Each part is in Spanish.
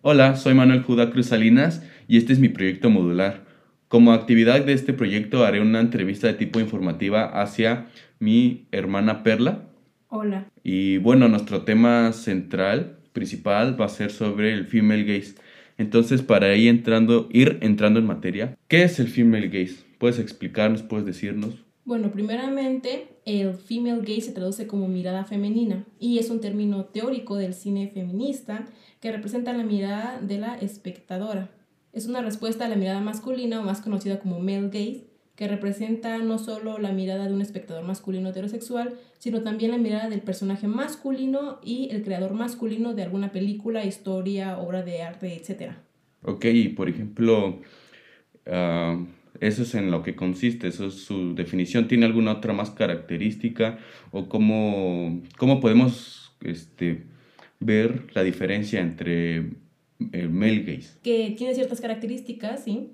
Hola, soy Manuel Judá Cruz Salinas y este es mi proyecto modular. Como actividad de este proyecto haré una entrevista de tipo informativa hacia mi hermana Perla. Hola. Y bueno, nuestro tema central, principal, va a ser sobre el female gaze. Entonces, para ahí entrando, ir entrando en materia, ¿qué es el female gaze? ¿Puedes explicarnos, puedes decirnos? Bueno, primeramente, el female gaze se traduce como mirada femenina y es un término teórico del cine feminista que representa la mirada de la espectadora. Es una respuesta a la mirada masculina o más conocida como male gaze, que representa no solo la mirada de un espectador masculino heterosexual, sino también la mirada del personaje masculino y el creador masculino de alguna película, historia, obra de arte, etc. Ok, por ejemplo, ah, eso es en lo que consiste, eso es su definición. ¿Tiene alguna otra más característica o cómo, cómo podemos este, ver la diferencia entre el male gaze? Que tiene ciertas características, sí.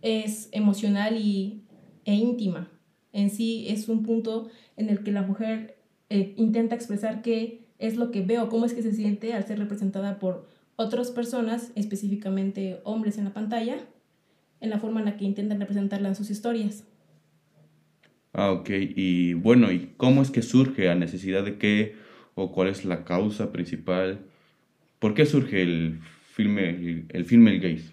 Es emocional y, e íntima. En sí es un punto en el que la mujer eh, intenta expresar qué es lo que veo, cómo es que se siente al ser representada por otras personas, específicamente hombres en la pantalla, en la forma en la que intentan representarla en sus historias. Ah, ok. Y bueno, ¿y cómo es que surge? ¿A necesidad de qué? ¿O cuál es la causa principal? ¿Por qué surge el filme, el, el filme El Gaze?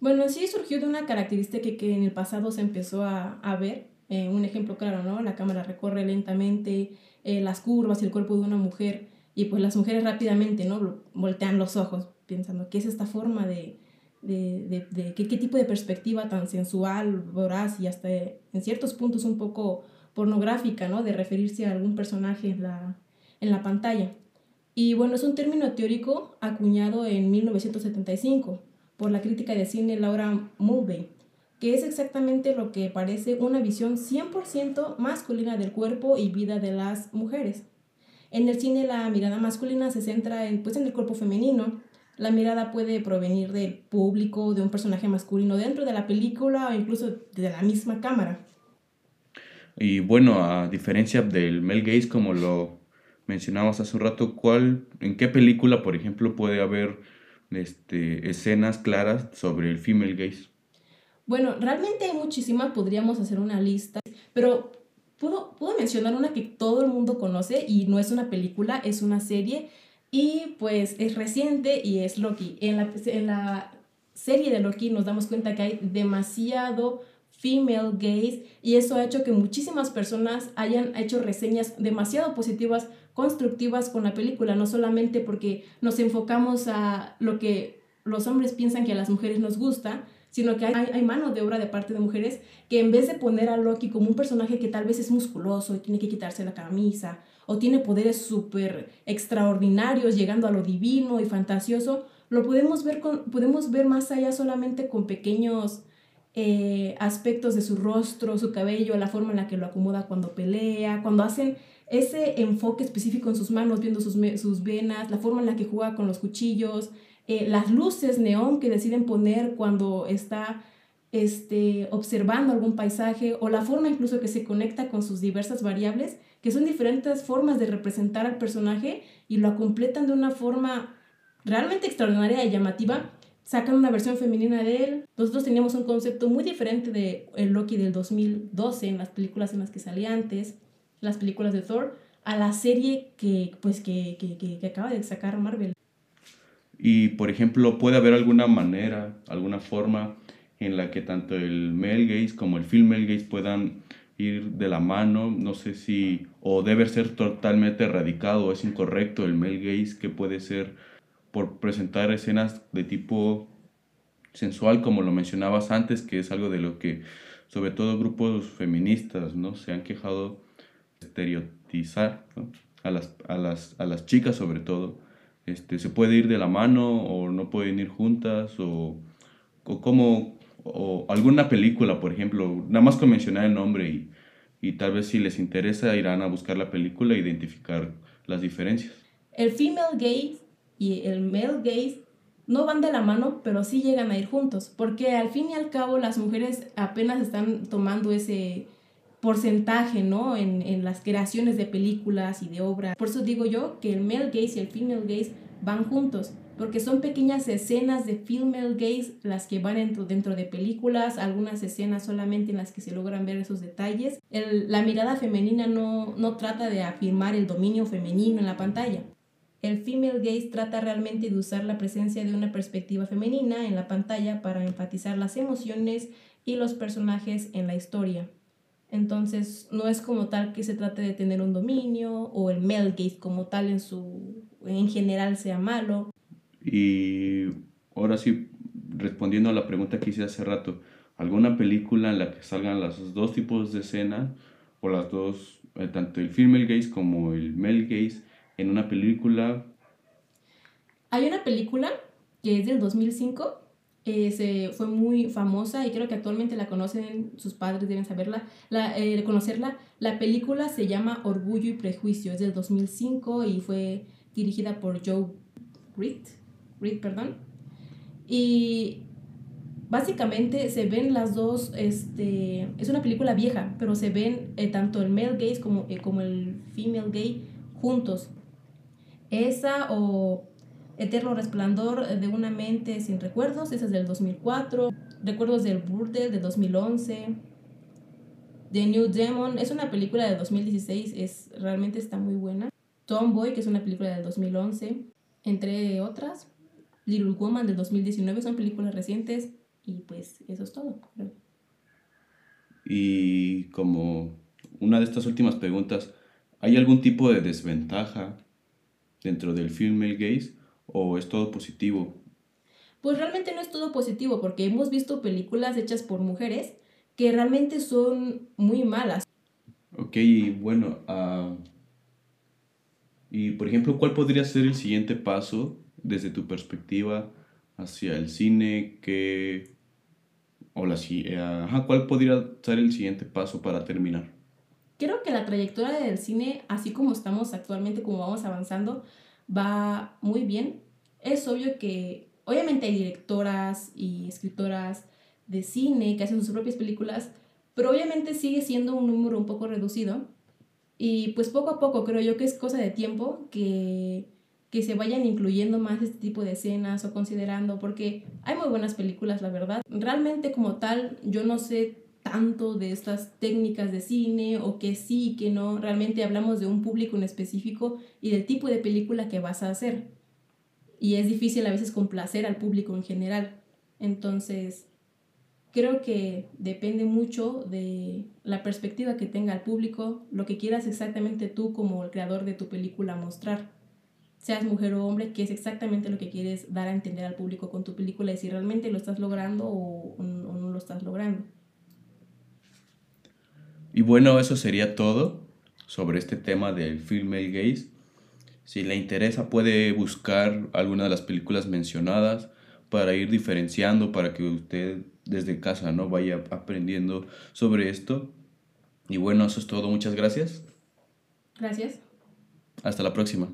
Bueno, sí surgió de una característica que, que en el pasado se empezó a, a ver. Eh, un ejemplo claro, ¿no? La cámara recorre lentamente eh, las curvas y el cuerpo de una mujer y pues las mujeres rápidamente, ¿no? Voltean los ojos pensando, ¿qué es esta forma de, de, de, qué, qué, tipo de perspectiva tan sensual, voraz y hasta en ciertos puntos un poco pornográfica, ¿no? De referirse a algún personaje en la, en la pantalla. Y bueno, es un término teórico acuñado en 1975 por la crítica de cine Laura Mulvey, que es exactamente lo que parece una visión 100% masculina del cuerpo y vida de las mujeres. En el cine la mirada masculina se centra en, pues, en el cuerpo femenino, la mirada puede provenir del público, de un personaje masculino dentro de la película o incluso de la misma cámara. Y bueno, a diferencia del male gaze, como lo mencionabas hace un rato, ¿cuál, ¿en qué película, por ejemplo, puede haber este, escenas claras sobre el female gaze? Bueno, realmente hay muchísimas, podríamos hacer una lista, pero puedo, puedo mencionar una que todo el mundo conoce y no es una película, es una serie y pues es reciente y es Loki. En la, en la serie de Loki nos damos cuenta que hay demasiado female gaze y eso ha hecho que muchísimas personas hayan hecho reseñas demasiado positivas, constructivas con la película, no solamente porque nos enfocamos a lo que los hombres piensan que a las mujeres nos gusta, sino que hay, hay mano de obra de parte de mujeres que en vez de poner a Loki como un personaje que tal vez es musculoso y tiene que quitarse la camisa o tiene poderes súper extraordinarios llegando a lo divino y fantasioso, lo podemos ver, con, podemos ver más allá solamente con pequeños eh, aspectos de su rostro, su cabello, la forma en la que lo acomoda cuando pelea, cuando hacen ese enfoque específico en sus manos, viendo sus, venas, la forma en la que juega con los cuchillos, eh, las luces neón que deciden poner cuando está este, observando algún paisaje o la forma incluso que se conecta con sus diversas variables, que son diferentes formas de representar al personaje y lo completan de una forma realmente extraordinaria y llamativa. Sacan una versión femenina de él. Nosotros teníamos un concepto muy diferente de el Loki del 2012 en las películas en las que salía antes, las películas de Thor, a la serie que, pues, que, que, que acaba de sacar Marvel. Y, por ejemplo, puede haber alguna manera, alguna forma en la que tanto el male gaze como el female gaze puedan ir de la mano. No sé si, o debe ser totalmente erradicado es incorrecto el male gaze, que puede ser por presentar escenas de tipo sensual, como lo mencionabas antes, que es algo de lo que, sobre todo grupos feministas, ¿no? Se han quejado estereotizar a, las, a, las, a las chicas, sobre todo este, se puede ir de la mano o no pueden ir juntas o, o como o alguna película, por ejemplo, nada más con mencionar el nombre y, y tal vez si les interesa irán a buscar la película e identificar las diferencias. El female gaze y el male gaze no van de la mano, pero sí llegan a ir juntos, porque al fin y al cabo las mujeres apenas están tomando ese porcentaje, ¿no? En, en, las creaciones de películas y de obras. Por eso digo yo que el male gaze y el female gaze van juntos. Porque son pequeñas escenas de female gaze las que van dentro, dentro de películas, algunas escenas solamente en las que se logran ver esos detalles. la mirada femenina no, no trata de afirmar el dominio femenino en la pantalla. El female gaze trata realmente de usar la presencia de una perspectiva femenina en la pantalla para enfatizar las emociones y los personajes en la historia. Entonces, no es como tal que se trate de tener un dominio o el male gaze como tal en su en general sea malo. Y ahora sí, respondiendo a la pregunta que hice hace rato, ¿alguna película en la que salgan los dos tipos de escena o las dos, eh, tanto el female gaze como el male gaze en una película? Hay una película que es del 2005 eh, se, fue muy famosa y creo que actualmente la conocen, sus padres deben saberla, la, eh, conocerla. La película se llama Orgullo y Prejuicio, es del 2005 y fue dirigida por Joe Reed, Reed perdón. Y básicamente se ven las dos, este, es una película vieja, pero se ven eh, tanto el male gaze como, como el female gay juntos. Esa o Eterno Resplandor de una mente sin recuerdos, esa es del 2004. Recuerdos del Burdel de 2011. The New Demon es una película de 2016, es, realmente está muy buena. Tomboy, que es una película del 2011, entre otras. Little Woman del 2019 son películas recientes y pues eso es todo. Y como una de estas últimas preguntas, ¿hay algún tipo de desventaja dentro del film El Gaze o es todo positivo? Pues realmente no es todo positivo porque hemos visto películas hechas por mujeres que realmente son muy malas. Ok, bueno, uh, y por ejemplo, ¿cuál podría ser el siguiente paso desde tu perspectiva hacia el cine? que o la, ajá, ¿Cuál podría ser el siguiente paso para terminar? Creo que la trayectoria del cine, así como estamos actualmente, como vamos avanzando, va muy bien. Es obvio que obviamente hay directoras y escritoras de cine que hacen sus propias películas, pero obviamente sigue siendo un número un poco reducido. Y pues poco a poco creo yo que es cosa de tiempo que, que se vayan incluyendo más este tipo de escenas o considerando, porque hay muy buenas películas, la verdad. Realmente como tal, yo no sé tanto de estas técnicas de cine o que sí, que no, realmente hablamos de un público en específico y del tipo de película que vas a hacer. Y es difícil a veces complacer al público en general. Entonces, creo que depende mucho de la perspectiva que tenga el público, lo que quieras exactamente tú como el creador de tu película mostrar. Seas mujer o hombre, que es exactamente lo que quieres dar a entender al público con tu película y si realmente lo estás logrando o, o no lo estás logrando. Y bueno, eso sería todo sobre este tema del female gaze. Si le interesa puede buscar alguna de las películas mencionadas para ir diferenciando, para que usted desde casa no vaya aprendiendo sobre esto. Y bueno, eso es todo. Muchas gracias. Gracias. Hasta la próxima.